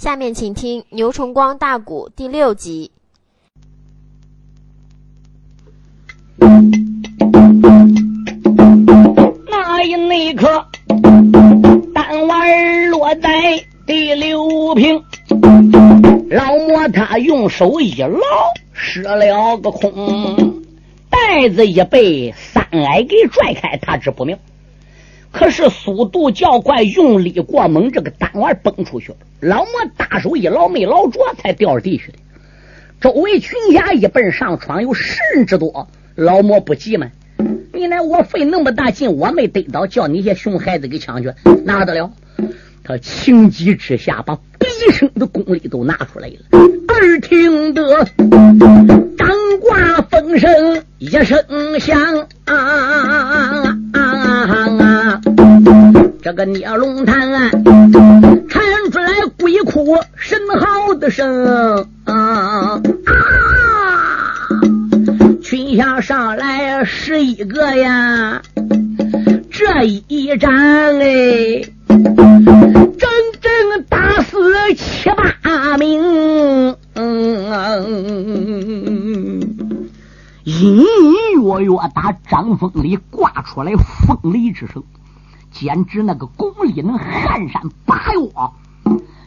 下面请听牛崇光大鼓第六集。那一那刻，弹丸落在第六瓶，老魔他用手一捞，失了个空，袋子一被三矮给拽开，他知不明。可是速度较快，用力过猛，这个弹丸崩出去了。老魔大手一捞，没捞着，才掉地去的。周围群侠一奔上闯，有十人之多。老魔不急吗？你来，我费那么大劲，我没得到，叫你些熊孩子给抢去，哪得了？他情急之下，把毕生的功力都拿出来了。耳听得张挂风声一声响，啊啊！这个聂龙潭传出来鬼哭神嚎的声啊！群下上来十一个呀，这一战哎，整整打死七八名，嗯隐隐约约打张风里挂出来风雷之声，简直那个功力能撼山拔岳，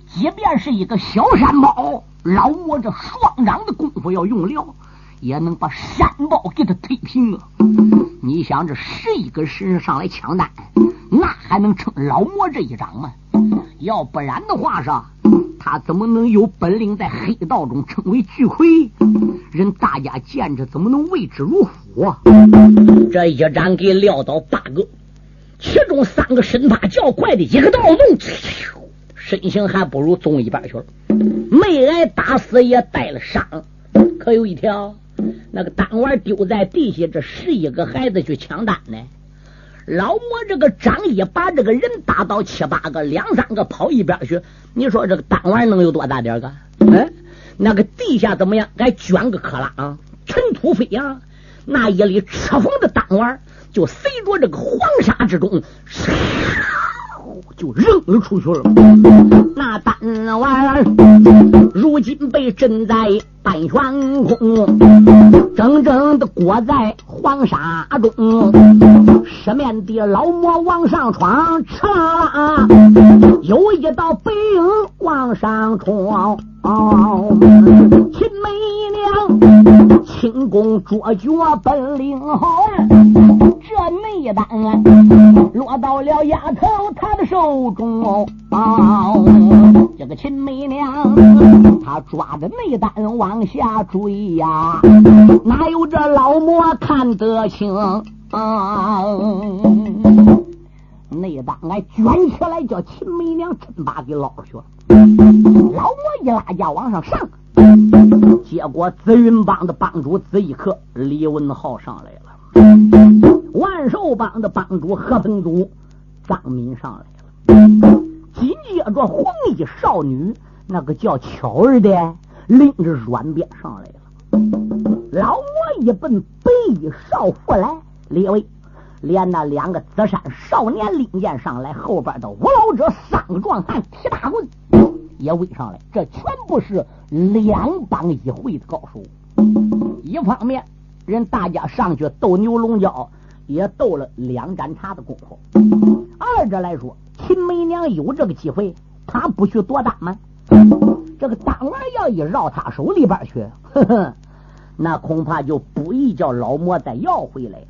即便是一个小山包，老我这双掌的功夫要用了。也能把山包给他推平啊！你想这十一个神上来抢单，那还能称老魔这一掌吗？要不然的话，上他怎么能有本领在黑道中称为巨魁？人大家见着怎么能畏之如虎啊？这一掌给撂倒八个，其中三个身法较快的，一个倒纵，身形还不如纵一半去了，没挨打死也带了伤，可有一条。那个单丸丢在地下，这十一个孩子去抢单呢。老魔这个张一把这个人打倒七八个，两三个跑一边去。你说这个单丸能有多大点个？哎，那个地下怎么样？还卷个克拉，尘土飞扬。那一粒赤红的单丸就随着这个黄沙之中。就扔了出去了。那丹丸如今被震在半悬空，整整的裹在黄沙中。失面的老魔往上闯，哧啦啦，有一道白影往上冲。秦媚娘轻功卓绝，本领好。这内丹落到了丫头她的手中。哦这个秦媚娘她抓着内丹往下追呀，哪有这老魔看得清？内丹来卷起来，叫秦媚娘趁把给捞去了。老魔一拉架往上上，结果紫云帮的帮主紫衣客李文浩上来了，万寿帮的帮主何本祖张敏上来了，紧接着红衣少女那个叫巧儿的拎着软鞭上来了。老魔一奔白衣少妇来，列位连那两个紫衫少年拎剑上来，后边的五老者三个壮汉提大棍。也围上来，这全部是两帮一会的高手。一方面，人大家上去斗牛龙角，也斗了两盏茶的功夫；二者来说，秦媚娘有这个机会，她不去夺单吗？这个单丸要一绕他手里边去，呵呵，那恐怕就不易叫老魔再要回来了。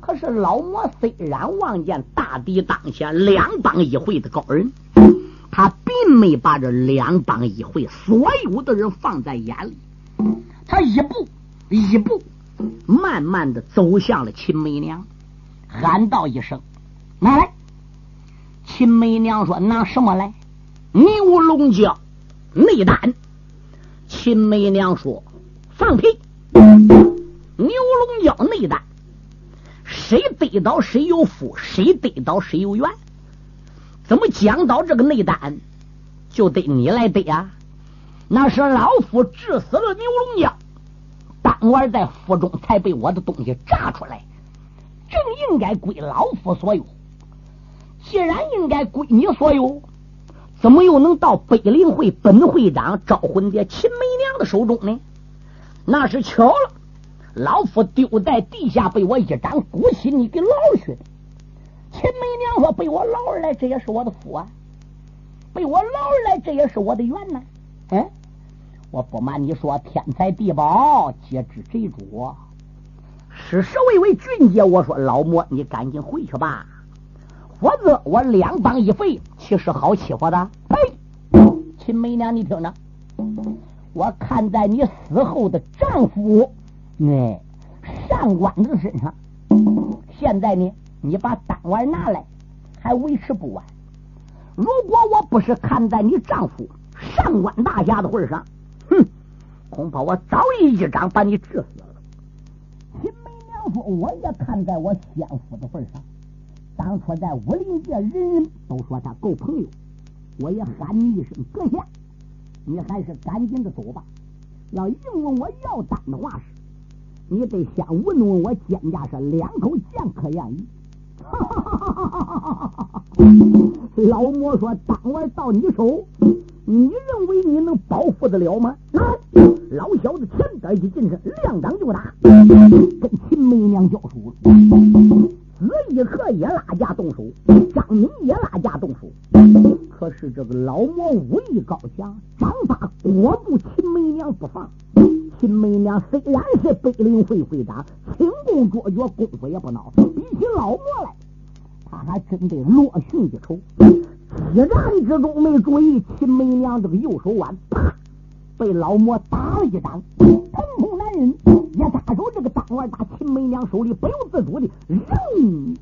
可是老魔虽然望见大敌当前，两帮一会的高人。没把这两帮一会所有的人放在眼里，他一步一步慢慢的走向了秦梅娘，喊道一声：“拿来！”秦梅娘说：“拿什么来？”牛龙角内丹。秦梅娘说：“放屁！牛龙角内丹，谁得到谁有福，谁得到谁有缘。”怎么讲到这个内丹，就得你来得呀？那是老夫治死了牛龙江，当晚在府中才被我的东西炸出来，正应该归老夫所有。既然应该归你所有，怎么又能到北陵会本会长招魂蝶秦梅娘的手中呢？那是巧了，老夫丢在地下，被我一掌鼓起，你给捞去的。秦梅娘说：“被我捞而来，这也是我的福啊！被我捞来，这也是我的缘呢。”嗯，我不瞒你说，天才地宝皆知贼主，是是为为俊杰。我说老魔，你赶紧回去吧，否则我两膀一废，岂是好欺负的？嘿，秦梅娘，你听着，我看在你死后的丈夫哎上官的身上，现在呢，你把丹丸拿来，还为时不晚。如果我不是看在你丈夫。上官大侠的份上，哼，恐怕我早已一掌把你治死了。秦梅娘说：“我也看在我先夫的份上，当初在武林界，人人都说他够朋友，我也喊你一声阁下，你还是赶紧的走吧。要硬问我要丹的话，是你得先问问我肩胛是两口剑可愿意。老魔说：“丹丸到你手。”你认为你能保护得了吗？老小子前边一近身，两掌就打，跟秦梅娘交手了。子义和也拉架动手，张明也拉架动手。可是这个老魔武艺高强，掌法裹住秦梅娘不放。秦梅娘虽然是北陵会会长，轻功卓绝，功夫也不孬，起老魔来，他还真得落逊一筹。一战之中没注意，秦梅娘这个右手腕，啪，被老魔打了一掌，疼痛难忍。一打手，这个当腕打秦梅娘手里不由自主的扔，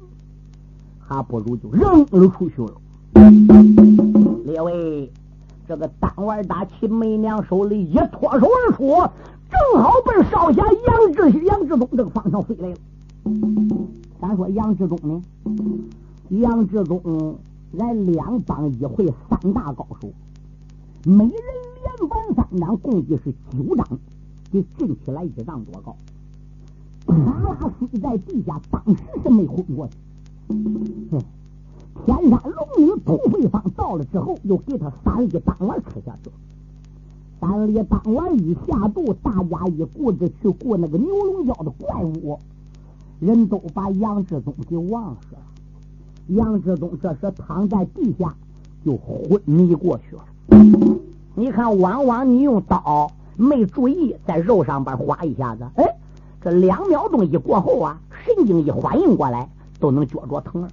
还不如就扔了出去了。列位，这个当腕打秦梅娘手里一脱手而出，正好奔少侠杨志杨志忠这个方向飞来了。咱说杨志忠呢？杨志忠。俺两帮一会三大高手，每人连环三掌，共计是九掌，就震起来一丈多高。他俩睡在地下，当时是没昏过去。天山龙女土匪方到了之后，又给他三粒丹丸吃下去。三粒丹丸一下肚，大家一顾着去顾那个牛龙角的怪物，人都把杨志忠给忘了。杨志忠这时躺在地下，就昏迷过去了。你看，往往你用刀没注意，在肉上边划一下子，哎，这两秒钟一过后啊，神经一反应过来，都能觉着疼了。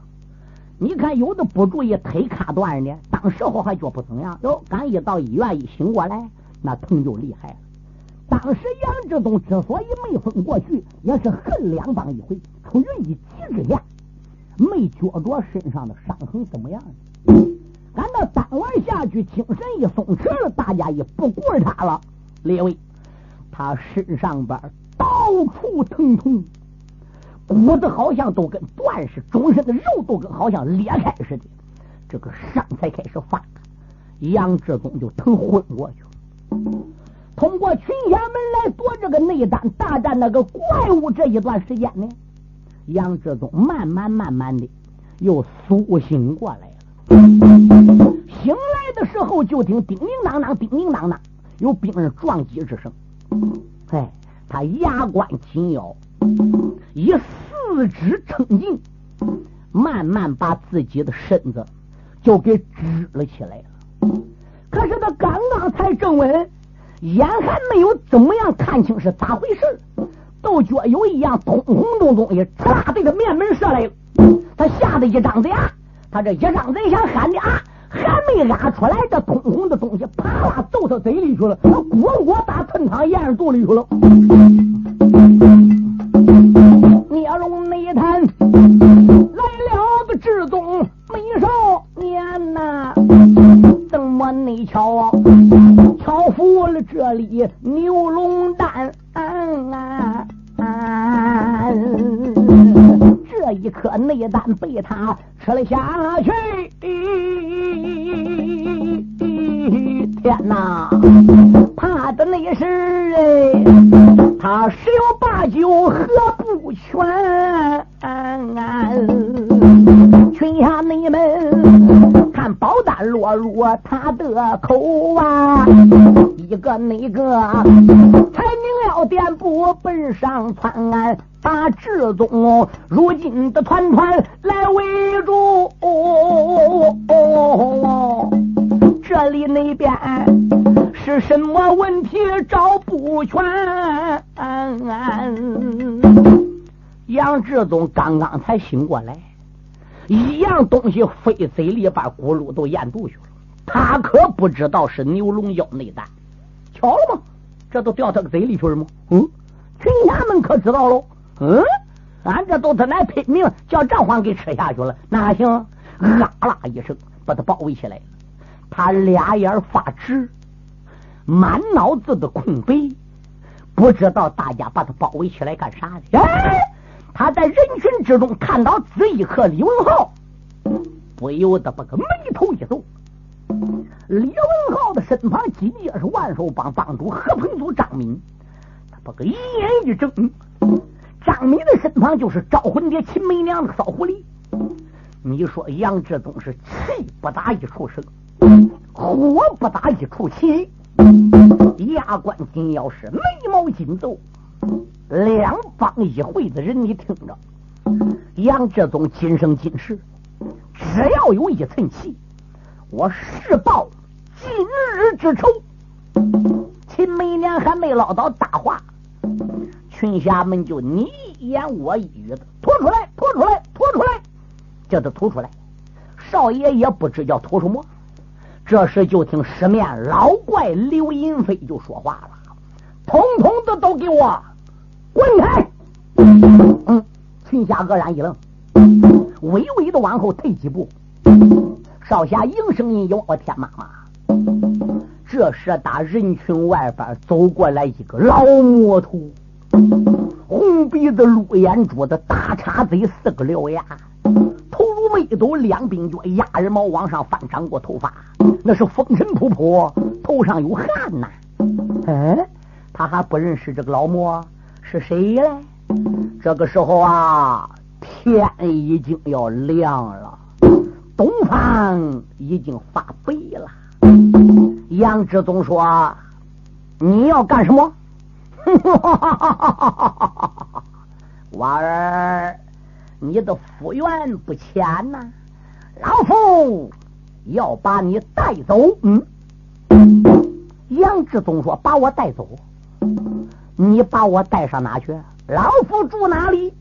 你看，有的不注意腿卡断的，当时候还觉不怎么样，哟，刚一到医院一醒过来，那疼就厉害了。当时杨志忠之所以没昏过去，也是恨两帮一回，出于一急之下。没觉着身上的伤痕怎么样？赶到当晚下去，精神一松弛，大家也不顾着他了。列位，他身上边到处疼痛，骨子好像都跟断似的，终身的肉都跟好像裂开似的。这个伤才开始发，杨志忠就疼昏过去了。通过群侠门来夺这个内丹大战那个怪物，这一段时间呢？杨志忠慢慢慢慢的又苏醒过来了。醒来的时候，就听叮叮当当、叮叮当当，有兵人撞击之声。哎，他牙关紧咬，以四肢撑劲，慢慢把自己的身子就给支了起来了。可是他刚刚才正稳，眼还没有怎么样看清是咋回事都觉有一样通红的东西，呲啦对着面门射来了。他吓得一张嘴啊，他这一张嘴想喊的啊，还没拉出来，这通红的东西啪啦揍他嘴里去了，他果果打吞汤咽到肚里去了。了这里牛龙丹。这一颗内丹被他吃了下去，才醒过来。一样东西飞嘴里边，咕噜都咽肚去了。他可不知道是牛龙腰内丹，瞧了吗？这都掉他嘴里去了吗？嗯，群衙门可知道喽？嗯，俺这都他来拼命叫张皇给吃下去了，那还行？啊啦一声，把他包围起来了。他俩眼发直，满脑子的空白，不知道大家把他包围起来干啥的。哎！他在人群之中看到子义和李文浩，不由得把个眉头一皱。李文浩的身旁紧接是万寿帮帮主何鹏祖张敏，他把个一眼一睁，张敏的身旁就是招魂蝶秦梅娘的骚狐狸。你说杨志宗是气不打一处生，火不打一处起，牙关紧咬是眉毛紧皱。两方一会子人，你听着，杨志宗今生今世，只要有一寸气，我誓报今日之仇。秦梅娘还没唠叨大话，群侠们就你一言我一语的拖出来，拖出来，拖出来，叫他吐出来。少爷也不知叫吐什么。这时就听十面老怪刘银飞就说话了：“通通的都给我！”滚开！嗯，群侠愕然一愣，微微的往后退几步。少侠应声音有：“我天妈妈！”这时打人群外边走过来一个老魔头，红鼻子、绿眼珠子、大叉嘴、四个獠牙，头如妹斗，两鬓角，鸭耳毛往上翻长过头发，那是风尘仆仆，头上有汗呐。哎，他还不认识这个老魔。是谁嘞？这个时候啊，天已经要亮了，东方已经发白了。杨志宗说：“你要干什么？” 娃儿，你的福缘不浅呐！老夫要把你带走。嗯，杨志宗说：“把我带走。”你把我带上哪去？老夫住哪里？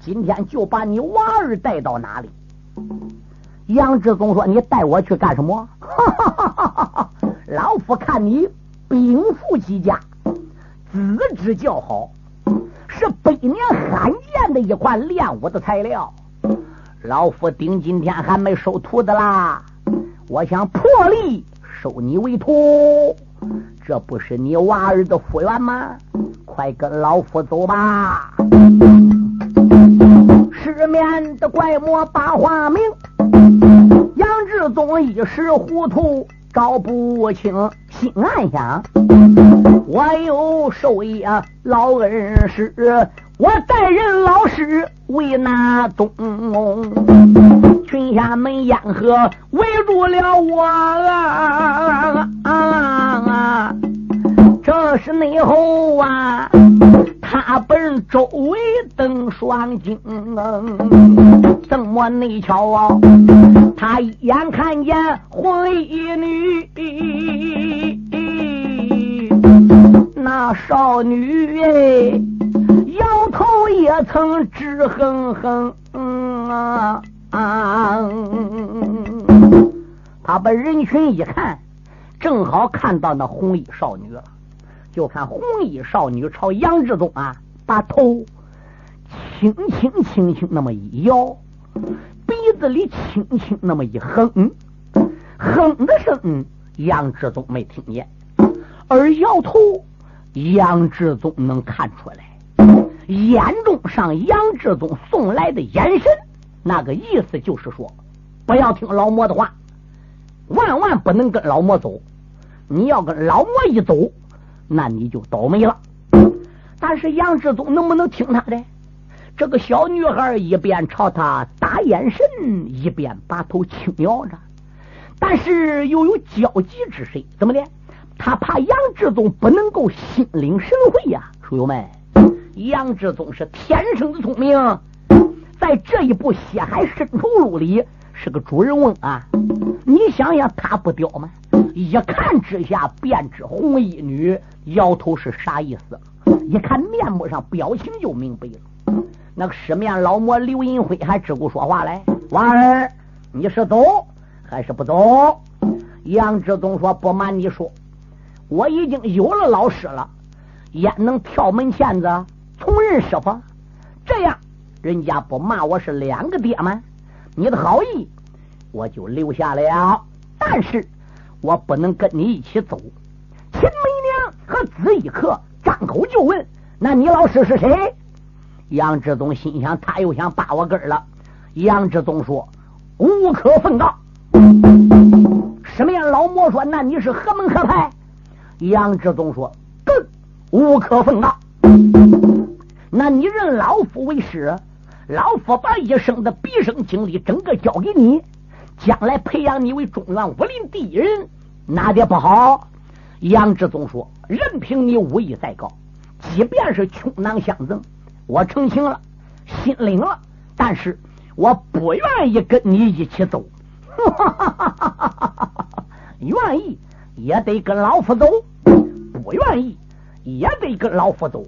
今天就把你娃儿带到哪里？杨志宗说：“你带我去干什么？”哈哈哈哈哈老夫看你禀赋极佳，资质较好，是百年罕见的一款练武的材料。老夫顶今天还没收徒的啦，我想破例收你为徒。这不是你娃儿的福缘吗？快跟老夫走吧！失眠的怪魔把话明，杨志宗一时糊涂找不清，心暗想：我有授业老恩师，我待人老实为哪东？群侠们烟河围住了我啊！啊！这是内后啊，他本周围登双睛，怎么内瞧啊？他一眼看见红衣女，那少女哎，摇头也曾直哼哼啊啊！他把人群一看。正好看到那红衣少女了，就看红衣少女朝杨志宗啊，把头轻轻轻轻那么一摇，鼻子里轻轻那么一哼，哼的声杨志宗没听见，而摇头杨志宗能看出来，眼中上杨志宗送来的眼神，那个意思就是说，不要听老魔的话，万万不能跟老魔走。你要跟老魔一走，那你就倒霉了。但是杨志宗能不能听他的？这个小女孩一边朝他打眼神，一边把头轻摇着。但是又有交集之谁？怎么的？他怕杨志宗不能够心领神会呀，书友们。杨志宗是天生的聪明，在这一部《血海深仇录》里是个主人翁啊！你想想，他不屌吗？一看之下便知红衣女摇头是啥意思，一看面目上表情就明白了。那个失面老魔刘银辉还只顾说话来：“娃儿，你是走还是不走？”杨志宗说：“不瞒你说，我已经有了老师了，焉能跳门前子？”从人师傅，这样人家不骂我是两个爹吗？你的好意我就留下了，但是我不能跟你一起走。秦梅娘和子一客张口就问：“那你老师是谁？”杨志宗心想，他又想扒我根了。杨志宗说：“无可奉告。”什么呀？老魔说：“那你是何门何派？”杨志宗说：“更无可奉告。”那你认老夫为师，老夫把一生的毕生精力整个交给你，将来培养你为中原武林第一人，哪点不好？杨志宗说：“任凭你武艺再高，即便是穷囊相赠，我成情了，心领了，但是我不愿意跟你一起走。愿意也得跟老夫走，不愿意也得跟老夫走。”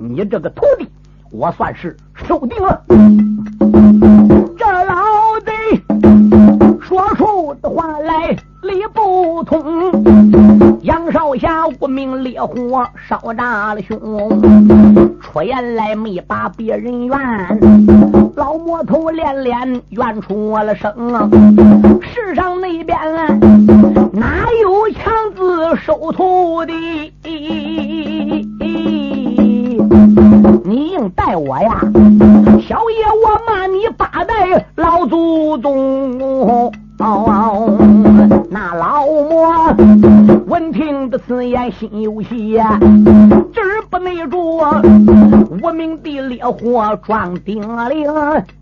你这个徒弟，我算是收定了。这老贼说出的话来理不通。杨少侠无名烈火烧炸了胸，出言来没把别人怨。老魔头连连怨出了声。世上那边心有喜，直不内住，无名的烈火撞顶铃，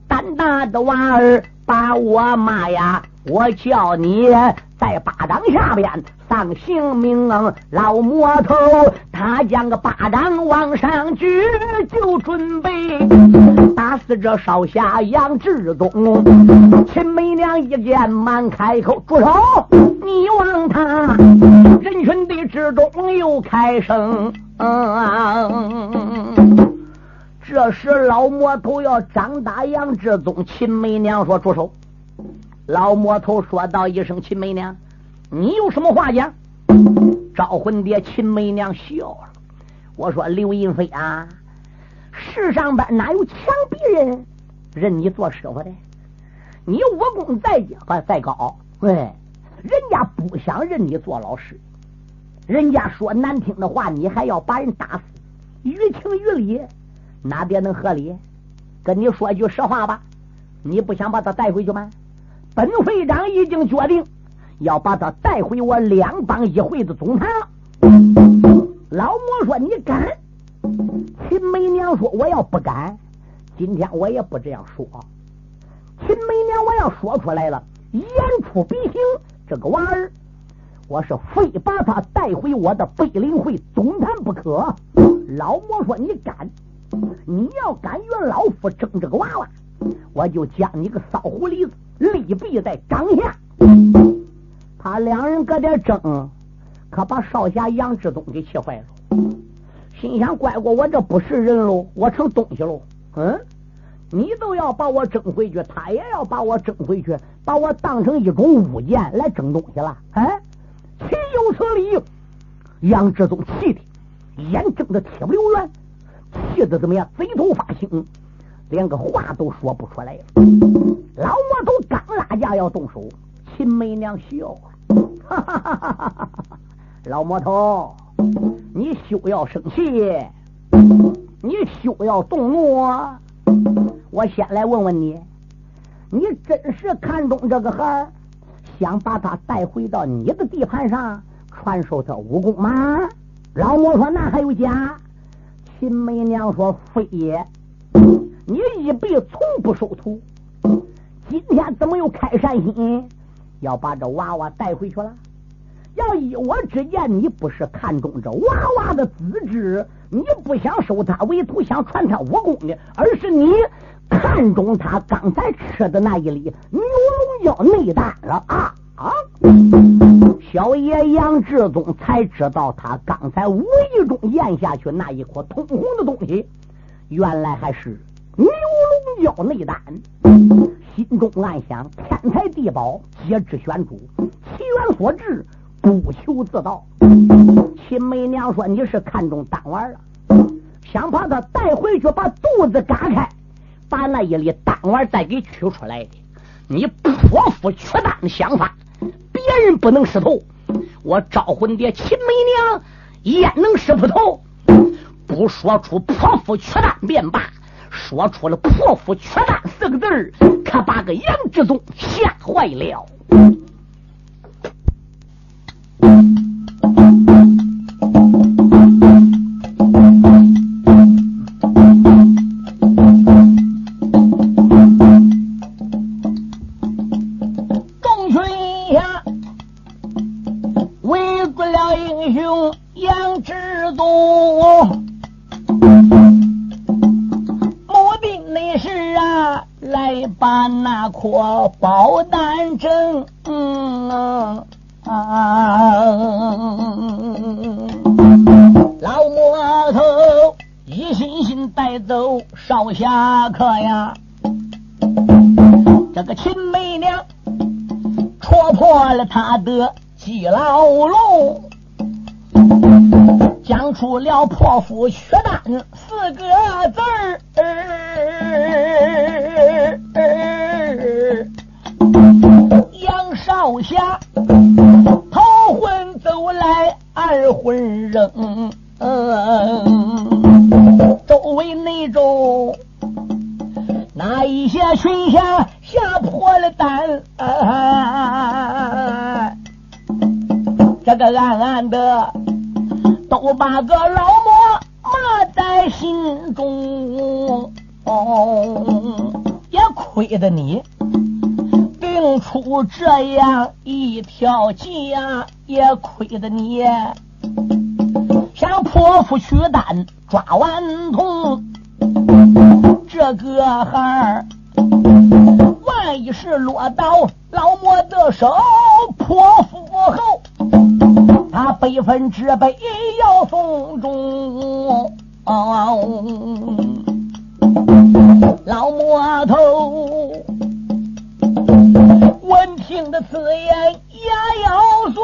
胆大的娃儿把我骂呀，我叫你在巴掌下边。丧性命，老魔头，他将个巴掌往上举，就准备打死这少侠杨志宗。秦梅娘一见，忙开口：“住手！你望他人群的之中又开声。”这时老魔头要张打杨志宗，秦梅娘说：“住手！”老魔头说道一声：“秦梅娘。”你有什么话讲？招魂爹秦梅娘笑了。我说刘银飞啊，世上边哪有强逼人认你做师傅的？你武功再高再高，喂，人家不想认你做老师，人家说难听的话，你还要把人打死，于情于理哪边能合理？跟你说句实话吧，你不想把他带回去吗？本会长已经决定。要把他带回我两帮一会的总坛。老魔说：“你敢？”秦梅娘说：“我要不敢，今天我也不这样说。”秦梅娘，我要说出来了，言出必行。这个娃儿，我是非把他带回我的北林会总坛不可。老魔说：“你敢？你要敢与老夫争这个娃娃，我就将你个骚狐狸子立毙在掌下。”他两人搁这争，可把少侠杨志东给气坏了，心想：怪过我这不是人喽，我成东西喽。嗯，你都要把我争回去，他也要把我争回去，把我当成一种物件来争东西了。哎，岂有此理！杨志宗气的眼睁的铁不溜圆，气的怎么样？贼头发青，连个话都说不出来了。老魔头刚拉架要动手。秦梅娘笑了，哈哈哈哈哈！老魔头，你休要生气，你休要动怒。我先来问问你，你真是看中这个孩儿，想把他带回到你的地盘上传授他武功吗？老魔说：“那还有假？”秦梅娘说：“非也，你一辈从不收徒，今天怎么又开善心？”要把这娃娃带回去了。要依我之见，你不是看中这娃娃的资质，你不想收他为徒，想传他武功的，而是你看中他刚才吃的那一粒牛龙胶内丹了啊啊！小爷杨志宗才知道，他刚才无意中咽下去那一颗通红的东西，原来还是牛龙胶内丹。心中暗想：天才地宝，皆知选主，其缘所至。不求自道，秦媚娘说：“你是看中丹丸了，想把他带回去，把肚子割开，把那一粒丹丸再给取出来的。你泼妇缺丹的想法，别人不能识透，我招魂蝶秦媚娘焉能识不透？不说出泼妇缺丹便罢，说出了泼妇取丹四个字可把个杨志宗吓坏了。”这个暗暗的都把个老魔骂在心中，哦也亏得你。定出这样一条计呀，也亏得你想破腹取胆抓顽童，这个孩儿万一是落到老魔的手泼妇，悲愤之百要送终。老魔头。闻听的此言，牙要碎，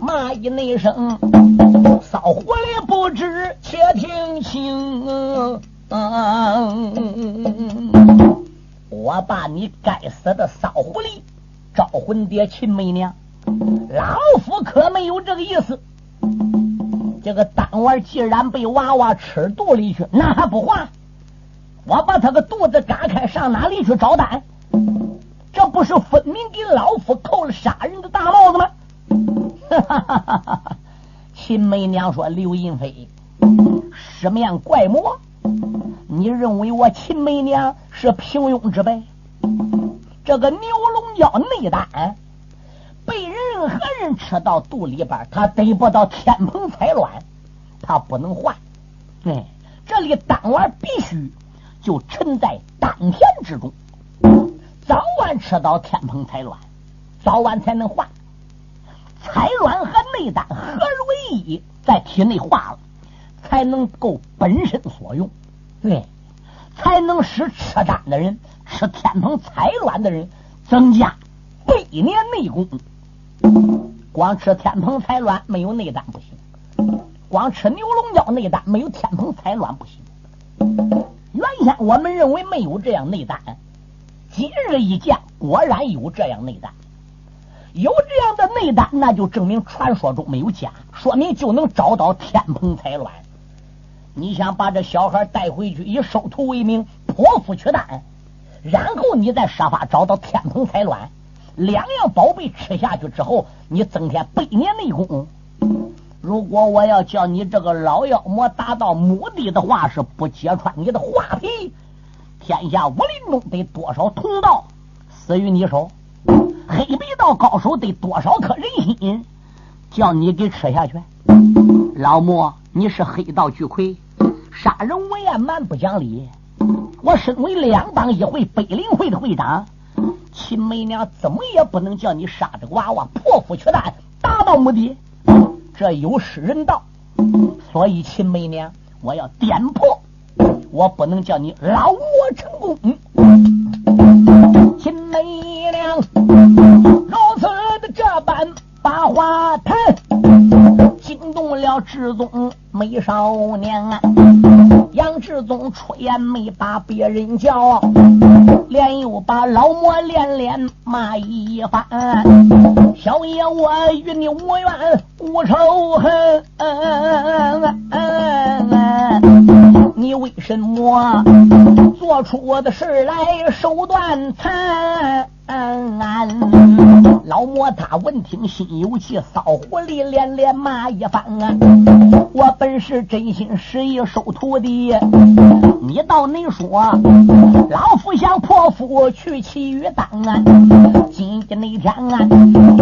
骂一那声，骚狐狸不知，且听清。我把你该死的骚狐狸招魂蝶秦媚娘，老夫可没有这个意思。这个丹丸既然被娃娃吃肚里去，那还不还？我把他个肚子割开，上哪里去找丹？这不是分明给老夫扣了杀人的大帽子吗？哈哈哈哈哈！秦媚娘说：“刘银飞，十面怪魔，你认为我秦媚娘是平庸之辈？这个牛要内丹被任何人吃到肚里边，他得不到天蓬彩卵，他不能换。对，这里丹丸必须。”就沉在丹田之中，早晚吃到天蓬彩卵，早晚才能化。彩卵和内丹合为一，在体内化了，才能够本身所用。对，才能使吃丹的人、吃天蓬彩卵的人增加百年内功。光吃天蓬彩卵没有内丹不行，光吃牛龙胶内丹没有天蓬彩卵不行。原先我们认为没有这样内丹，今日一见，果然有这样内丹。有这样的内丹，那就证明传说中没有假，说明就能找到天蓬彩卵。你想把这小孩带回去，以收徒为名，剖腹取丹，然后你再设法找到天蓬彩卵，两样宝贝吃下去之后，你增添百年内功。如果我要叫你这个老妖魔达到目的的话，是不揭穿你的画皮，天下武林中得多少同道死于你手？黑白道高手得多少颗人心，叫你给吃下去？老莫，你是黑道巨魁，杀人无厌，蛮不讲理。我身为两党一会北林会的会长，秦梅娘怎么也不能叫你杀这个娃娃，破釜取弹，达到目的。这有失人道，所以秦梅娘，我要点破，我不能叫你老魔成功。秦梅娘如此的这般把话谈，惊动了至尊美少年啊。杨志宗出言没把别人叫，连又把老魔连连骂一番。小爷我与你无怨无仇恨，你为什么做出我的事来手段残？老魔他闻听心有气，骚狐狸连连骂一番啊！我本是真心实意收徒弟，你倒你说，老夫想破腹去其余当啊！今天那天啊，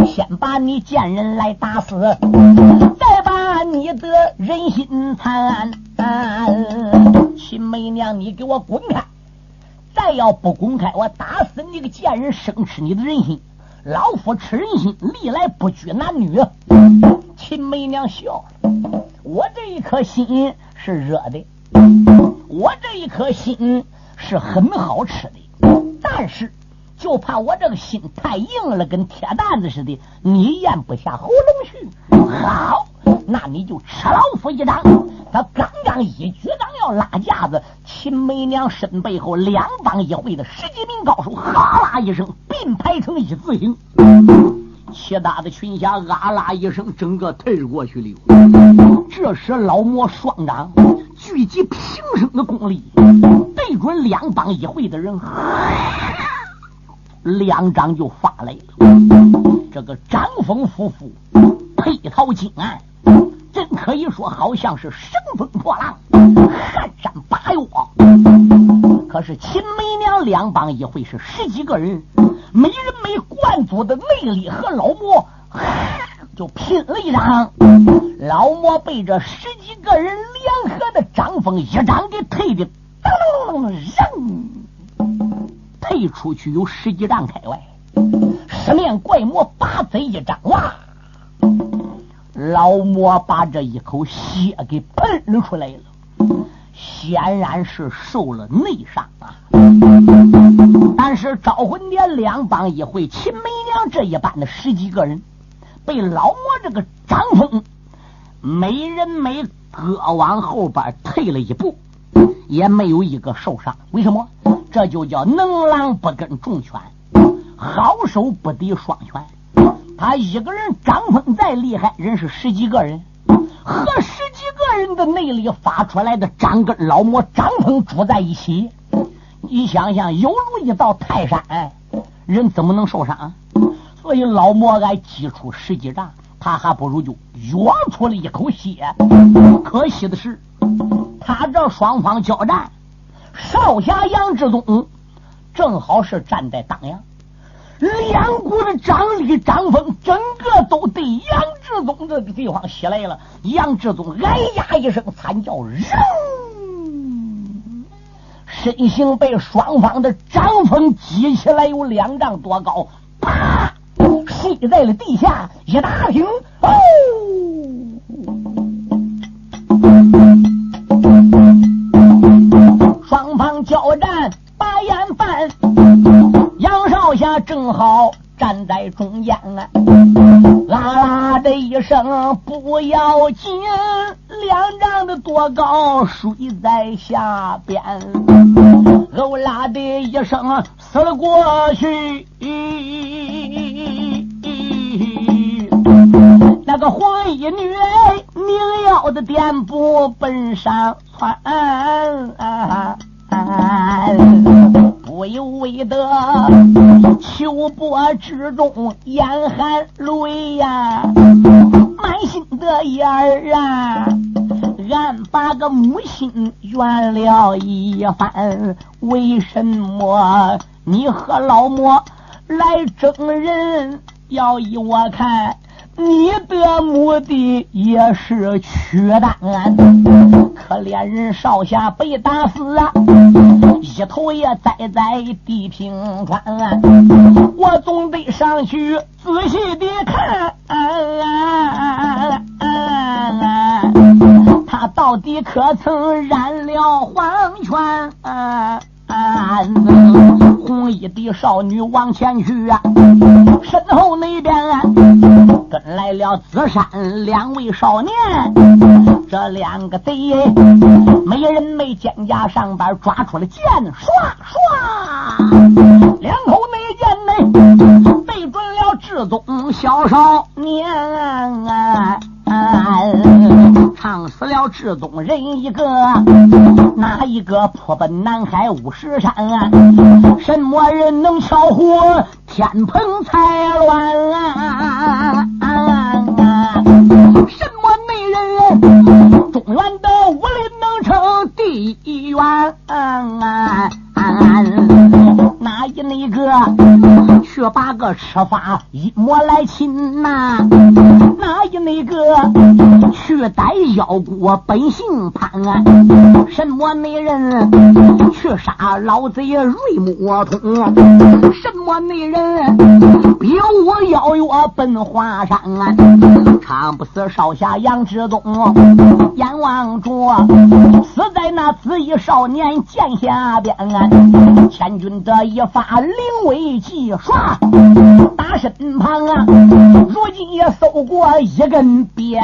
先把你贱人来打死，再把你的人心残。秦媚娘，你给我滚开！再要不公开，我打死你个贱人，生吃你的人心！老夫吃人心，历来不拘男女。秦媚娘笑了，我这一颗心是热的，我这一颗心是很好吃的，但是就怕我这个心太硬了，跟铁蛋子似的，你咽不下喉咙去。好。那你就吃老夫一掌！他刚刚一举掌要拉架子，秦梅娘身背后两帮一会的十几名高手，哈啦一声并排成一字形，其他的群侠啊啦一声，整个退过去了。这时老魔双掌聚集平生的功力，对准两帮一会的人，两掌就发来了。这个张峰夫妇配套金案。真 可以说，好像是乘风破浪，撼山拔岳。可是秦梅娘两帮一会是十几个人，没人没灌足的内力和老魔 就拼了一掌。老魔被这十几个人联合的掌风一掌给推的，噔扔，退出去有十几丈开外。十面怪魔八嘴一张，哇！老魔把这一口血给喷了出来了，显然是受了内伤啊。但是招魂殿两帮一会，秦梅娘这一班的十几个人，被老魔这个张风，每人每个往后边退了一步，也没有一个受伤。为什么？这就叫能狼不跟重拳，好手不敌双拳。他一个人张风再厉害，人是十几个人，和十几个人的内力发出来的掌跟老魔张风住在一起，你想想，犹如一道泰山，人怎么能受伤？所以老魔挨击出十几丈，他还不如就哕出了一口血。可惜的是，他这双方交战，少侠杨志宗正好是站在当阳。两股的张力、张风，整个都对杨志宗这个地方袭来了。杨志宗哎呀一声惨叫，扔，身形被双方的掌风击起来，有两丈多高，啪，摔在了地下。一打听，哦，双方交战，八眼翻。杨少侠正好站在中间啊，啦啦的一声不要紧，两丈的多高睡在下边，哦啦的一声死了过去。那个黄衣女拧腰的垫步奔上窜。不由为得秋波之中眼含泪呀，满心的眼儿啊，俺把个母亲怨了一番，为什么你和老莫来争人？要依我看。你的目的也是取丹，可怜人少侠被打死啊，一头也栽在地平川，我总得上去仔细的看，他到底可曾染了黄泉？红衣的少女往前去啊，身后那边啊跟来了紫衫两位少年，这两个贼没人没肩胛上边抓出了剑，唰唰，两口那剑呢，对准了志宗小少年啊。唱死了志宗人一个，哪一个破奔南海五石山？啊什么人能巧活天蓬才乱？什么内人中原的武林能成第一员？哪一那个这八个吃法一魔来擒呐？哪一那个去逮妖姑本性攀？什么内人去杀老贼瑞木通？什么内人逼我邀约奔华山？唱不死少侠杨志宗，眼望着死在那紫衣少年剑下边。千军的一发灵威计，唰打身旁啊！如今也搜过一根鞭，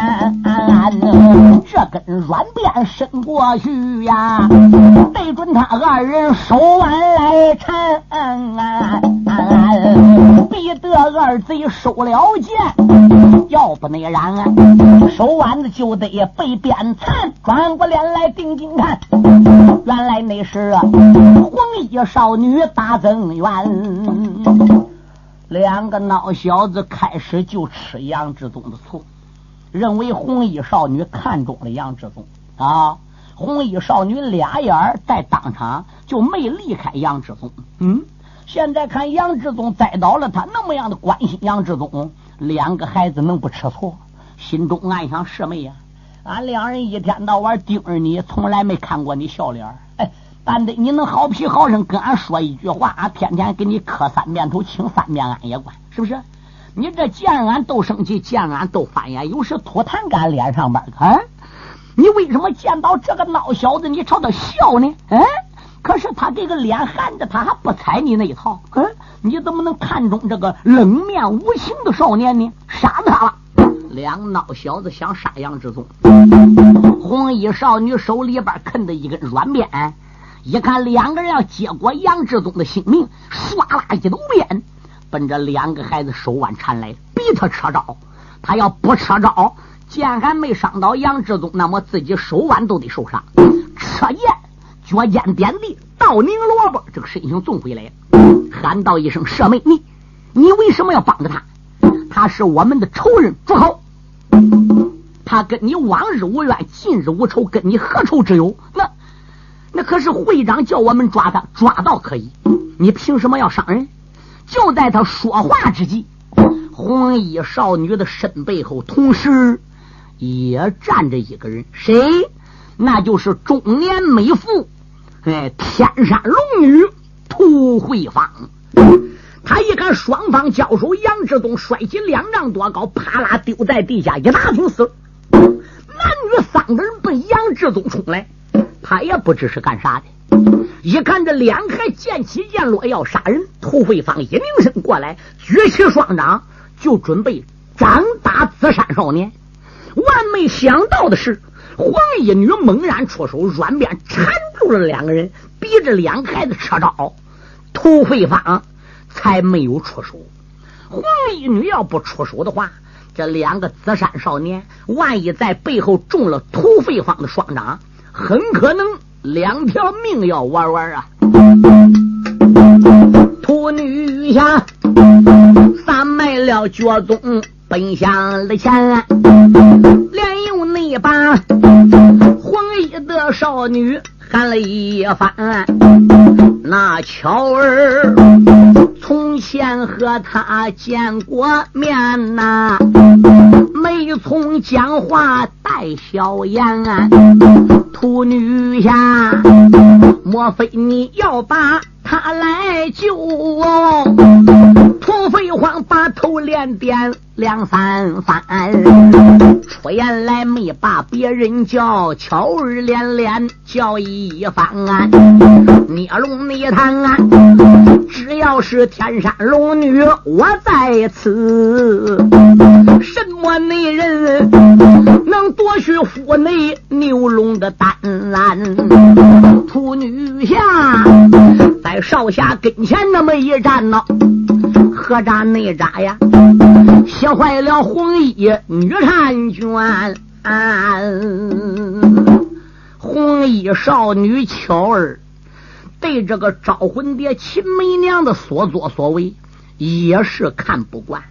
这根软鞭伸过去呀，对准他二人手腕来缠，逼得二贼收了剑，要不那然，手腕子就得被鞭残。转过脸来定睛看，原来那是红衣少女大增援。两个孬小子开始就吃杨志宗的醋，认为红衣少女看中了杨志宗啊。红衣少女俩眼在当场就没离开杨志宗。嗯，现在看杨志宗栽倒了，他那么样的关心杨志宗，两个孩子能不吃醋？心中暗想：师妹呀，俺两人一天到晚盯着你，从来没看过你笑脸。但得你能好皮好声跟俺说一句话，俺天天给你磕三遍头，请三遍俺也管，是不是？你这见俺都生气，见俺都翻眼，有时吐痰俺脸上边啊！你为什么见到这个孬小子，你朝他笑呢？嗯，可是他这个脸含着，他还不睬你那一套。嗯，你怎么能看中这个冷面无情的少年呢？杀他了！两孬小子想杀杨志忠，红衣少女手里边啃着一根软鞭。一看两个人要结果杨志宗的性命，唰啦一抖鞭，奔着两个孩子手腕缠来，逼他撤招。他要不撤招，剑还没伤到杨志宗，那么自己手腕都得受伤。撤剑，脚尖点地，倒拧萝卜，这个身形纵回来，喊道一声：“舍妹，你你为什么要帮着他？他是我们的仇人，住口！他跟你往日无冤，近日无仇，跟你何仇之有？那？”那可是会长叫我们抓他，抓到可以。你凭什么要伤人？就在他说话之际，红衣少女的身背后，同时也站着一个人。谁？那就是中年美妇，哎，天山龙女涂慧芳。他一看双方交手，杨志东摔起两丈多高，啪啦丢在地下，一大桶死。男女三个人奔杨志东冲来。他也不知是干啥的，一看这两孩剑起剑落要杀人，涂慧芳一拧身过来，举起双掌就准备掌打紫山少年。万没想到的是，黄衣女猛然出手，软鞭缠住了两个人，逼着两孩子撤招。涂慧芳才没有出手。黄衣女要不出手的话，这两个紫山少年万一在背后中了涂慧芳的双掌。很可能两条命要玩玩啊！兔女侠撒卖了脚踪，奔向了前，连用那把黄衣的少女喊了一番，那巧儿从前和他见过面呐，没从讲话带笑颜，兔女侠，莫非你要把？他来救哦，土匪黄把头连点两三番，我原来没把别人叫，巧儿连连叫一番。孽龙孽堂，只要是天山龙女，我在此。什么内人能夺去府内牛龙的丹？土女侠在少侠跟前那么一站呢，何扎内扎呀？吓坏了红衣女婵娟，红衣少女巧儿对这个招魂蝶秦媚娘的所作所为也是看不惯。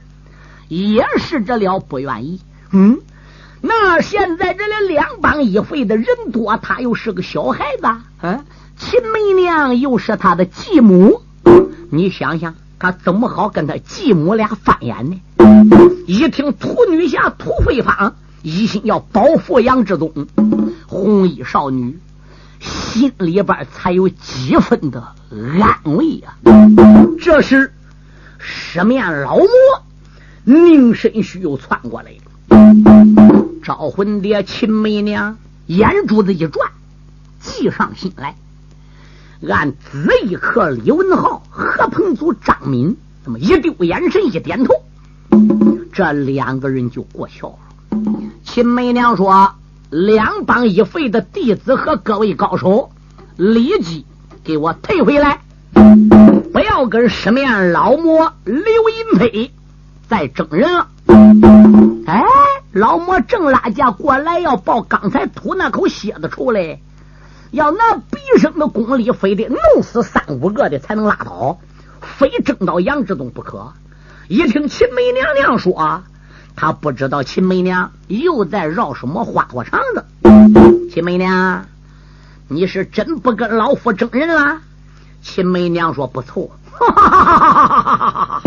也是这了不愿意，嗯，那现在这里两帮一会的人多，他又是个小孩子，嗯，秦媚娘又是他的继母，你想想，他怎么好跟他继母俩翻眼呢？一听土女侠土慧芳一心要保护杨志忠，红衣少女心里边才有几分的安慰呀。这时，十面老魔。宁神须又窜过来了，招魂蝶秦媚娘眼珠子一转，计上心来，按紫衣客李文浩、何鹏祖、张敏那么一丢眼神，一点头，这两个人就过桥了。秦媚娘说：“两帮一废的弟子和各位高手，立即给我退回来，不要跟十面老魔刘银飞。”再整人了！哎，老魔正拉架过来，要报刚才吐那口血的出来，要拿毕生的功力，非得弄死三五个的才能拉倒，非争到杨志东不可。一听秦梅娘娘说，他不知道秦梅娘又在绕什么花花肠子。秦梅娘，你是真不跟老夫争人了？秦梅娘说：“不错。”哈哈哈哈哈哈！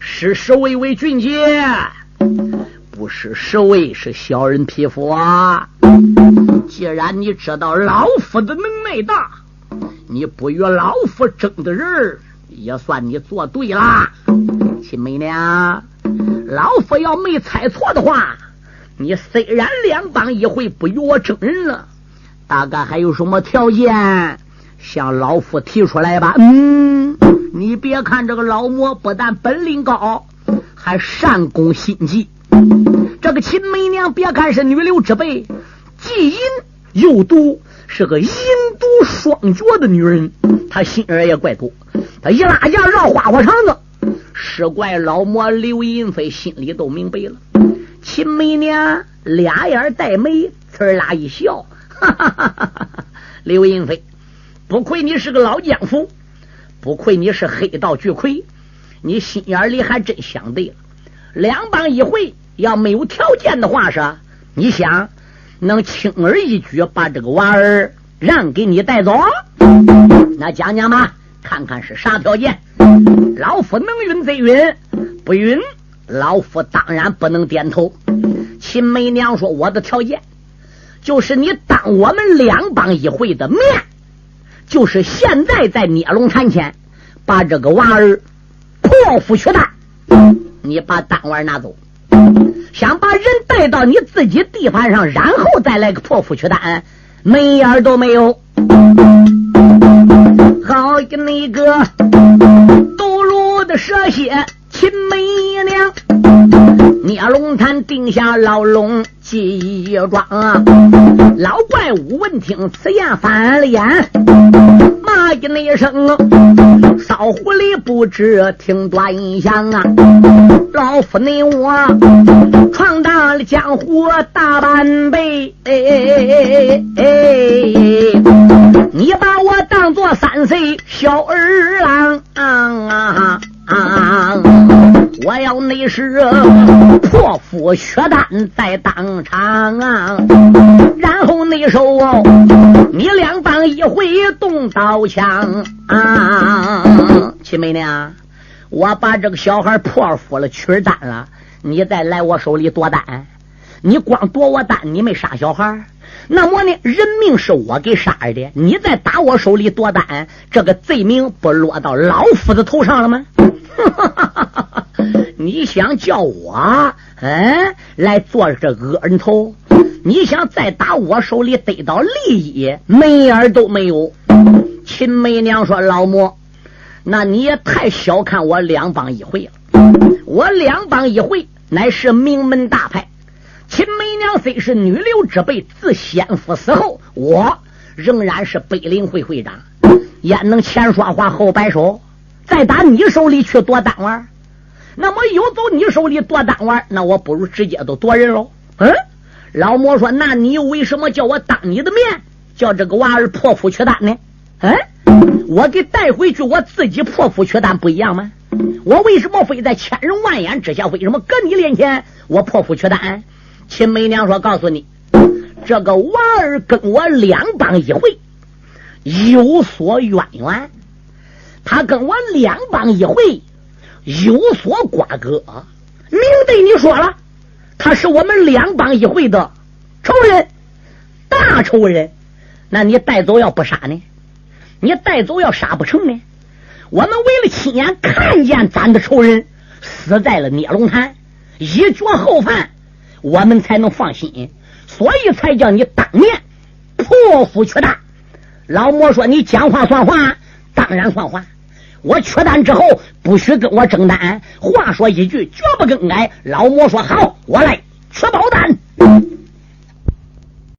是十位为俊杰，不是十位是小人匹夫啊！既然你知道老夫的能耐大，你不与老夫争的人，也算你做对啦。秦梅娘，老夫要没猜错的话，你虽然两帮一回不与我争人了，大概还有什么条件向老夫提出来吧？嗯。你别看这个老魔不但本领高，还善攻心计。这个秦媚娘别看是女流之辈，既淫又毒，是个淫毒双绝的女人。她心眼也怪多，她一拉架绕花花肠子，是怪老魔刘银飞心里都明白了。秦媚娘俩眼带眉，呲啦一笑，哈哈哈哈哈哈！刘银飞，不亏你是个老江湖。不愧你是黑道巨魁，你心眼里还真想对了。两帮一回，要没有条件的话，是你想能轻而易举把这个娃儿让给你带走？那讲讲吧，看看是啥条件？老夫能允则允，不允，老夫当然不能点头。秦媚娘说：“我的条件就是你当我们两帮一回的面。”就是现在在聂龙潭前，把这个娃儿破釜取蛋，你把丹丸拿走，想把人带到你自己地盘上，然后再来个破釜取弹，门眼都没有。好一个那个斗鲁的蛇蝎秦媚娘，聂龙潭定下老龙。记一桩，老怪物闻听此言翻了眼，骂一那声，骚狐狸不知听端详啊！老夫你我闯荡了江湖大半辈，哎哎哎哎哎你把我当做三岁小儿郎啊！啊我要那是破釜血丹在当场啊，然后那时候你两棒一回动刀枪啊，秦梅娘，我把这个小孩破斧了取丹了，你再来我手里夺丹，你光夺我丹，你没杀小孩。那么呢，人命是我给杀的，你再打我手里夺丹，这个罪名不落到老夫子头上了吗？哈 你想叫我嗯来做这恶人头？你想再打我手里得到利益，门眼都没有。秦媚娘说：“老母，那你也太小看我两帮一回了。我两帮一回乃是名门大派。”秦媚娘虽是女流之辈，自先夫死后，我仍然是北林会会长，焉能前说话后摆手，再打你手里去夺丹丸？那么又走你手里夺丹丸，那我不如直接都夺人喽。嗯，老魔说，那你为什么叫我当你的面，叫这个娃儿破釜取丹呢？嗯，我给带回去，我自己破釜取丹不一样吗？我为什么非在千人万眼之下？为什么搁你面前我破釜取丹？秦梅娘说：“告诉你，这个娃儿跟我两帮一回有所渊源，他跟我两帮一回有所瓜葛。明对你说了，他是我们两帮一回的仇人，大仇人。那你带走要不杀呢？你带走要杀不成呢？我们为了亲眼看见咱的仇人死在了聂龙潭，一绝后患。”我们才能放心，所以才叫你当面破釜取丹。老魔说：“你讲话算话，当然算话。我缺蛋之后，不许跟我争蛋。话说一句，绝不更改。”老魔说：“好，我来缺宝蛋。”